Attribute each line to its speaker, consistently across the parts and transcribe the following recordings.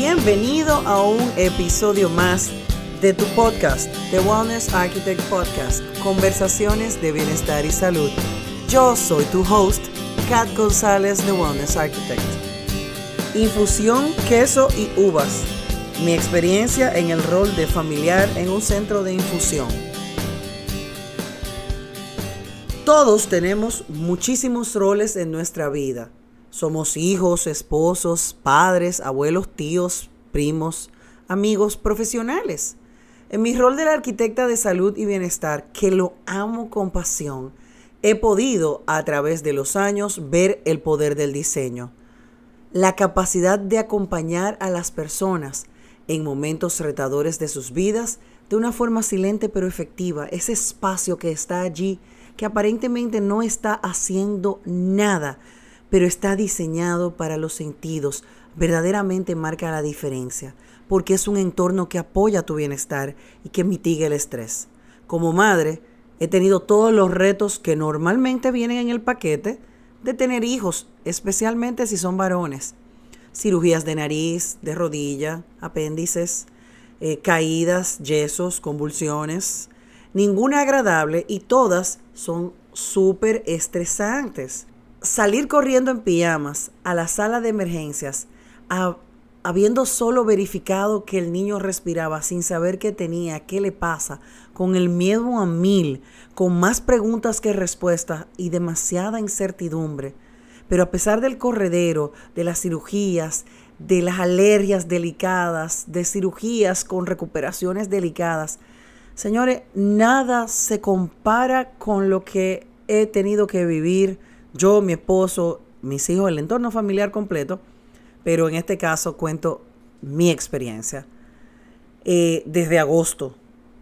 Speaker 1: Bienvenido a un episodio más de tu podcast, The Wellness Architect Podcast, Conversaciones de Bienestar y Salud. Yo soy tu host, Kat González, The Wellness Architect. Infusión, queso y uvas. Mi experiencia en el rol de familiar en un centro de infusión. Todos tenemos muchísimos roles en nuestra vida. Somos hijos, esposos, padres, abuelos, tíos, primos, amigos, profesionales. En mi rol de la arquitecta de salud y bienestar, que lo amo con pasión, he podido a través de los años ver el poder del diseño, la capacidad de acompañar a las personas en momentos retadores de sus vidas de una forma silente pero efectiva, ese espacio que está allí, que aparentemente no está haciendo nada, pero está diseñado para los sentidos, verdaderamente marca la diferencia, porque es un entorno que apoya tu bienestar y que mitiga el estrés. Como madre, he tenido todos los retos que normalmente vienen en el paquete de tener hijos, especialmente si son varones. Cirugías de nariz, de rodilla, apéndices, eh, caídas, yesos, convulsiones. Ninguna agradable y todas son súper estresantes salir corriendo en pijamas a la sala de emergencias, habiendo solo verificado que el niño respiraba sin saber qué tenía, qué le pasa, con el miedo a mil, con más preguntas que respuestas y demasiada incertidumbre. Pero a pesar del corredero, de las cirugías, de las alergias delicadas, de cirugías con recuperaciones delicadas, señores, nada se compara con lo que he tenido que vivir yo, mi esposo, mis hijos, el entorno familiar completo, pero en este caso cuento mi experiencia. Eh, desde agosto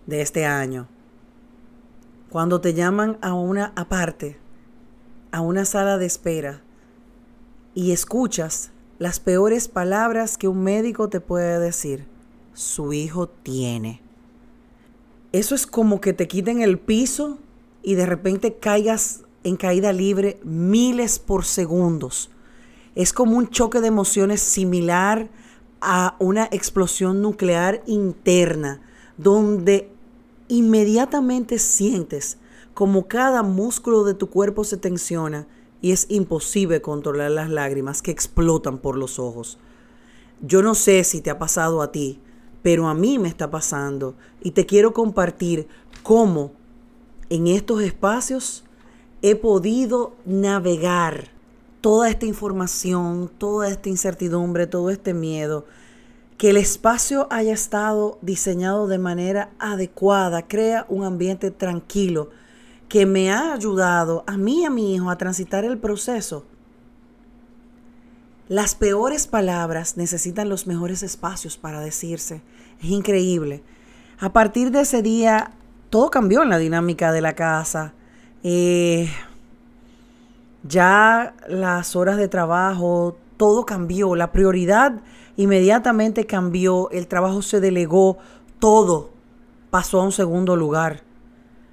Speaker 1: de este año, cuando te llaman a una aparte, a una sala de espera, y escuchas las peores palabras que un médico te puede decir, su hijo tiene. Eso es como que te quiten el piso y de repente caigas en caída libre miles por segundos. Es como un choque de emociones similar a una explosión nuclear interna, donde inmediatamente sientes como cada músculo de tu cuerpo se tensiona y es imposible controlar las lágrimas que explotan por los ojos. Yo no sé si te ha pasado a ti, pero a mí me está pasando y te quiero compartir cómo en estos espacios he podido navegar toda esta información, toda esta incertidumbre, todo este miedo, que el espacio haya estado diseñado de manera adecuada, crea un ambiente tranquilo que me ha ayudado a mí y a mi hijo a transitar el proceso. Las peores palabras necesitan los mejores espacios para decirse. Es increíble. A partir de ese día, todo cambió en la dinámica de la casa. Eh, ya las horas de trabajo, todo cambió, la prioridad inmediatamente cambió, el trabajo se delegó, todo pasó a un segundo lugar.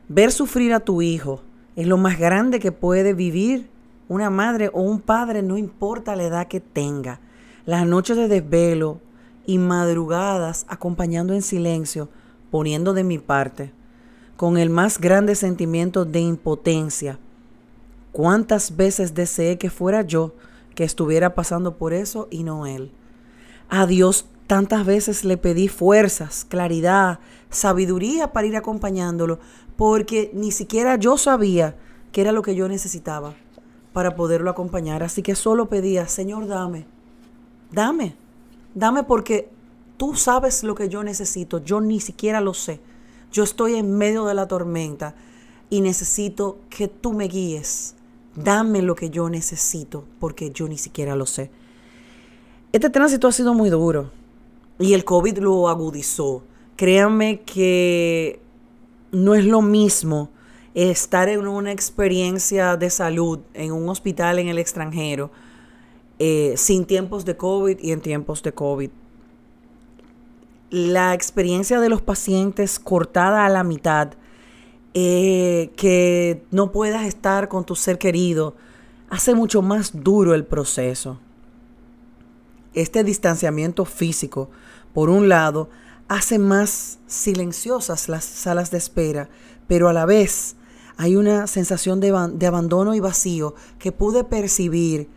Speaker 1: Ver sufrir a tu hijo es lo más grande que puede vivir una madre o un padre, no importa la edad que tenga. Las noches de desvelo y madrugadas acompañando en silencio, poniendo de mi parte con el más grande sentimiento de impotencia. ¿Cuántas veces deseé que fuera yo que estuviera pasando por eso y no él? A Dios tantas veces le pedí fuerzas, claridad, sabiduría para ir acompañándolo, porque ni siquiera yo sabía que era lo que yo necesitaba para poderlo acompañar. Así que solo pedía, Señor, dame, dame, dame porque tú sabes lo que yo necesito, yo ni siquiera lo sé. Yo estoy en medio de la tormenta y necesito que tú me guíes. Dame lo que yo necesito porque yo ni siquiera lo sé. Este tránsito ha sido muy duro y el COVID lo agudizó. Créanme que no es lo mismo estar en una experiencia de salud en un hospital en el extranjero eh, sin tiempos de COVID y en tiempos de COVID la experiencia de los pacientes cortada a la mitad, eh, que no puedas estar con tu ser querido, hace mucho más duro el proceso. este distanciamiento físico, por un lado, hace más silenciosas las salas de espera, pero a la vez hay una sensación de, de abandono y vacío que pude percibir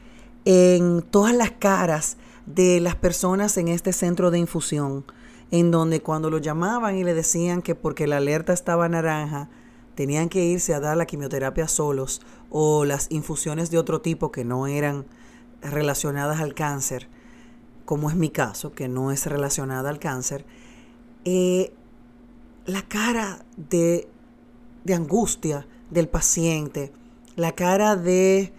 Speaker 1: en todas las caras de las personas en este centro de infusión, en donde cuando lo llamaban y le decían que porque la alerta estaba naranja, tenían que irse a dar la quimioterapia solos o las infusiones de otro tipo que no eran relacionadas al cáncer, como es mi caso, que no es relacionada al cáncer, eh, la cara de, de angustia del paciente, la cara de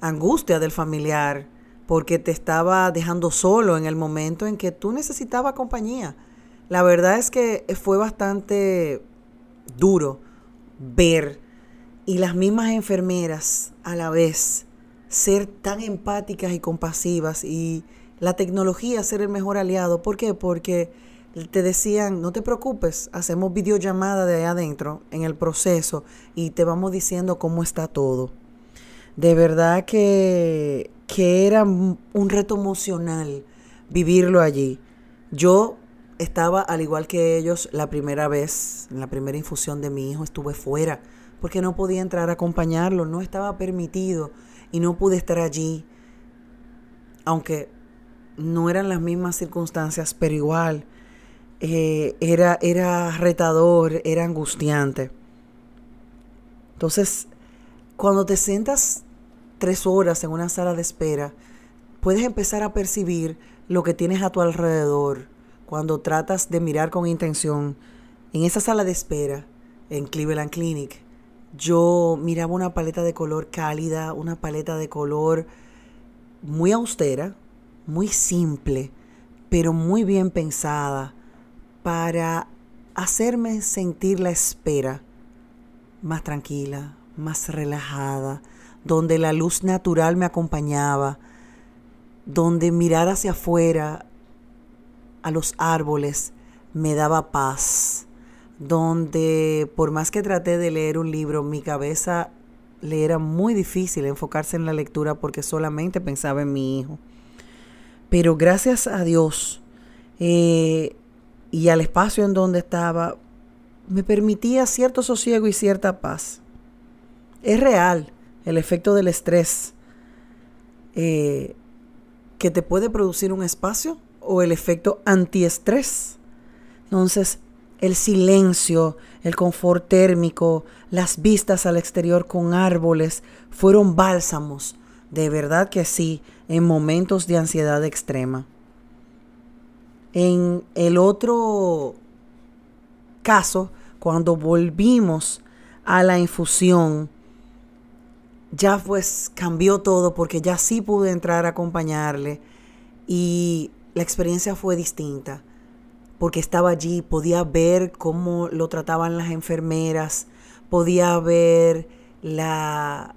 Speaker 1: angustia del familiar, porque te estaba dejando solo en el momento en que tú necesitabas compañía. La verdad es que fue bastante duro ver y las mismas enfermeras a la vez ser tan empáticas y compasivas y la tecnología ser el mejor aliado. ¿Por qué? Porque te decían, no te preocupes, hacemos videollamada de allá adentro en el proceso y te vamos diciendo cómo está todo. De verdad que, que era un reto emocional vivirlo allí. Yo estaba, al igual que ellos, la primera vez, en la primera infusión de mi hijo, estuve fuera porque no podía entrar a acompañarlo, no estaba permitido y no pude estar allí, aunque no eran las mismas circunstancias, pero igual eh, era, era retador, era angustiante. Entonces, cuando te sientas tres horas en una sala de espera, puedes empezar a percibir lo que tienes a tu alrededor cuando tratas de mirar con intención. En esa sala de espera, en Cleveland Clinic, yo miraba una paleta de color cálida, una paleta de color muy austera, muy simple, pero muy bien pensada para hacerme sentir la espera más tranquila, más relajada, donde la luz natural me acompañaba, donde mirar hacia afuera a los árboles me daba paz donde por más que traté de leer un libro, mi cabeza le era muy difícil enfocarse en la lectura porque solamente pensaba en mi hijo. Pero gracias a Dios eh, y al espacio en donde estaba, me permitía cierto sosiego y cierta paz. Es real el efecto del estrés eh, que te puede producir un espacio o el efecto antiestrés. Entonces, el silencio, el confort térmico, las vistas al exterior con árboles, fueron bálsamos, de verdad que sí, en momentos de ansiedad extrema. En el otro caso, cuando volvimos a la infusión, ya pues cambió todo porque ya sí pude entrar a acompañarle y la experiencia fue distinta porque estaba allí, podía ver cómo lo trataban las enfermeras, podía ver la,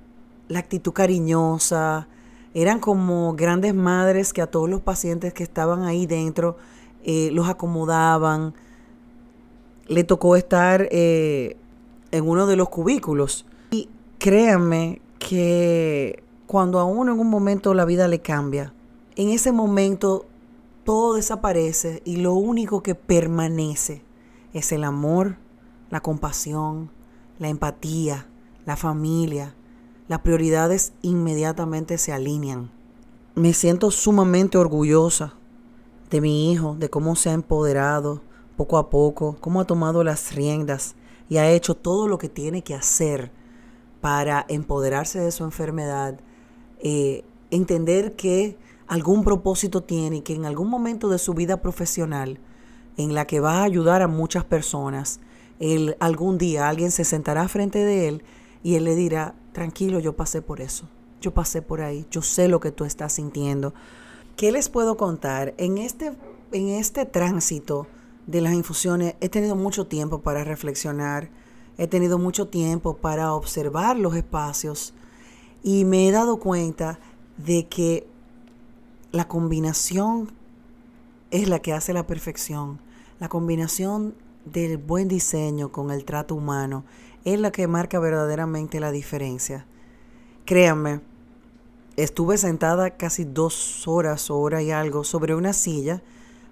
Speaker 1: actitud cariñosa. Eran como grandes madres que a todos los pacientes que estaban ahí dentro eh, los acomodaban. Le tocó estar eh, en uno de los cubículos. Y créanme que cuando a uno en un momento la vida le cambia, en ese momento todo desaparece y lo único que permanece es el amor, la compasión, la empatía, la familia. Las prioridades inmediatamente se alinean. Me siento sumamente orgullosa de mi hijo, de cómo se ha empoderado poco a poco, cómo ha tomado las riendas y ha hecho todo lo que tiene que hacer para empoderarse de su enfermedad, eh, entender que algún propósito tiene y que en algún momento de su vida profesional, en la que va a ayudar a muchas personas, él algún día alguien se sentará frente de él y él le dirá, tranquilo, yo pasé por eso, yo pasé por ahí, yo sé lo que tú estás sintiendo. ¿Qué les puedo contar? En este, en este tránsito de las infusiones he tenido mucho tiempo para reflexionar, he tenido mucho tiempo para observar los espacios y me he dado cuenta de que la combinación es la que hace la perfección. La combinación del buen diseño con el trato humano es la que marca verdaderamente la diferencia. Créanme, estuve sentada casi dos horas, hora y algo, sobre una silla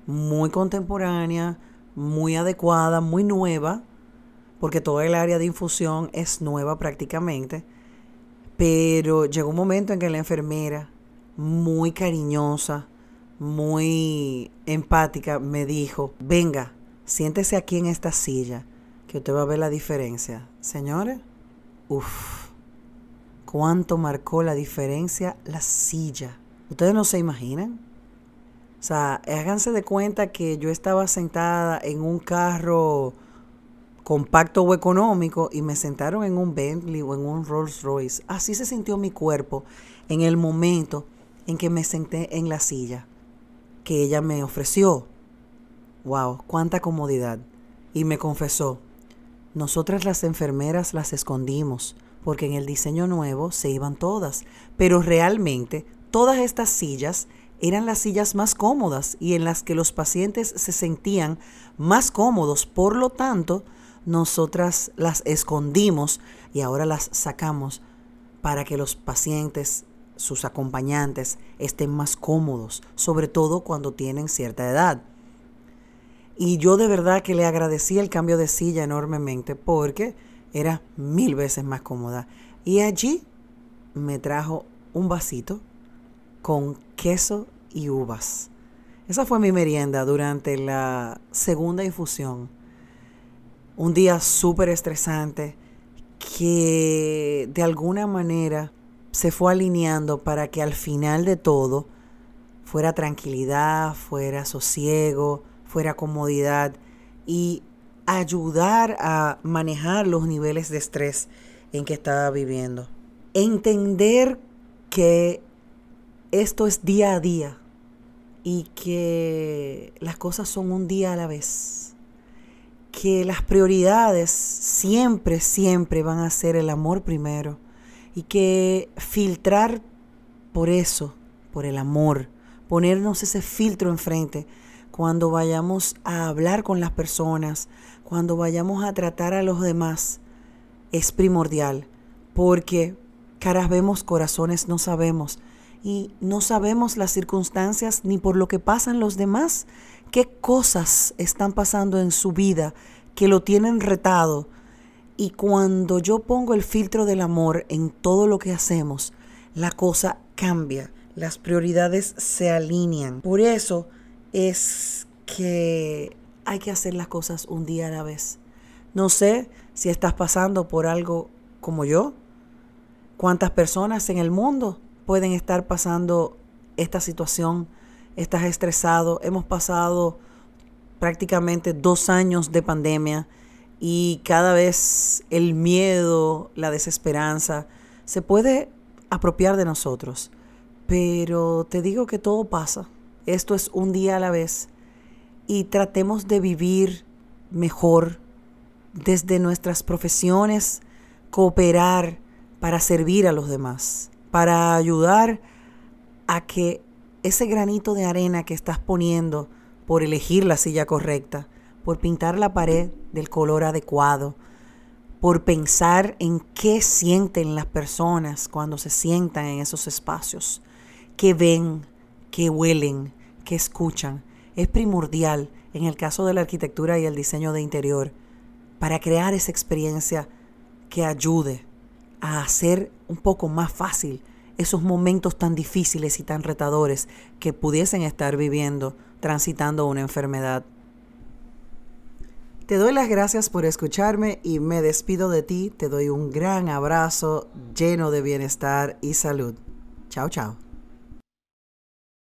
Speaker 1: muy contemporánea, muy adecuada, muy nueva, porque toda el área de infusión es nueva prácticamente. Pero llegó un momento en que la enfermera, muy cariñosa, muy empática, me dijo, venga, siéntese aquí en esta silla, que usted va a ver la diferencia. Señores, uff, cuánto marcó la diferencia la silla. Ustedes no se imaginan. O sea, háganse de cuenta que yo estaba sentada en un carro compacto o económico y me sentaron en un Bentley o en un Rolls Royce. Así se sintió mi cuerpo en el momento en que me senté en la silla que ella me ofreció. Wow, cuánta comodidad. Y me confesó, nosotras las enfermeras las escondimos, porque en el diseño nuevo se iban todas, pero realmente todas estas sillas eran las sillas más cómodas y en las que los pacientes se sentían más cómodos. Por lo tanto, nosotras las escondimos y ahora las sacamos para que los pacientes sus acompañantes estén más cómodos, sobre todo cuando tienen cierta edad. Y yo de verdad que le agradecí el cambio de silla enormemente porque era mil veces más cómoda. Y allí me trajo un vasito con queso y uvas. Esa fue mi merienda durante la segunda infusión. Un día súper estresante que de alguna manera se fue alineando para que al final de todo fuera tranquilidad, fuera sosiego, fuera comodidad y ayudar a manejar los niveles de estrés en que estaba viviendo. Entender que esto es día a día y que las cosas son un día a la vez. Que las prioridades siempre, siempre van a ser el amor primero y que filtrar por eso, por el amor, ponernos ese filtro enfrente. Cuando vayamos a hablar con las personas, cuando vayamos a tratar a los demás, es primordial, porque caras vemos, corazones no sabemos, y no sabemos las circunstancias ni por lo que pasan los demás, qué cosas están pasando en su vida que lo tienen retado, y cuando yo pongo el filtro del amor en todo lo que hacemos, la cosa cambia, las prioridades se alinean. Por eso es que hay que hacer las cosas un día a la vez. No sé si estás pasando por algo como yo. ¿Cuántas personas en el mundo pueden estar pasando esta situación? Estás estresado. Hemos pasado prácticamente dos años de pandemia y cada vez el miedo, la desesperanza, se puede apropiar de nosotros. Pero te digo que todo pasa. Esto es un día a la vez. Y tratemos de vivir mejor desde nuestras profesiones, cooperar para servir a los demás, para ayudar a que ese granito de arena que estás poniendo por elegir la silla correcta, por pintar la pared del color adecuado, por pensar en qué sienten las personas cuando se sientan en esos espacios, qué ven, qué huelen, qué escuchan. Es primordial en el caso de la arquitectura y el diseño de interior para crear esa experiencia que ayude a hacer un poco más fácil esos momentos tan difíciles y tan retadores que pudiesen estar viviendo transitando una enfermedad te doy las gracias por escucharme y me despido de ti. Te doy un gran abrazo lleno de bienestar y salud. Chao, chao.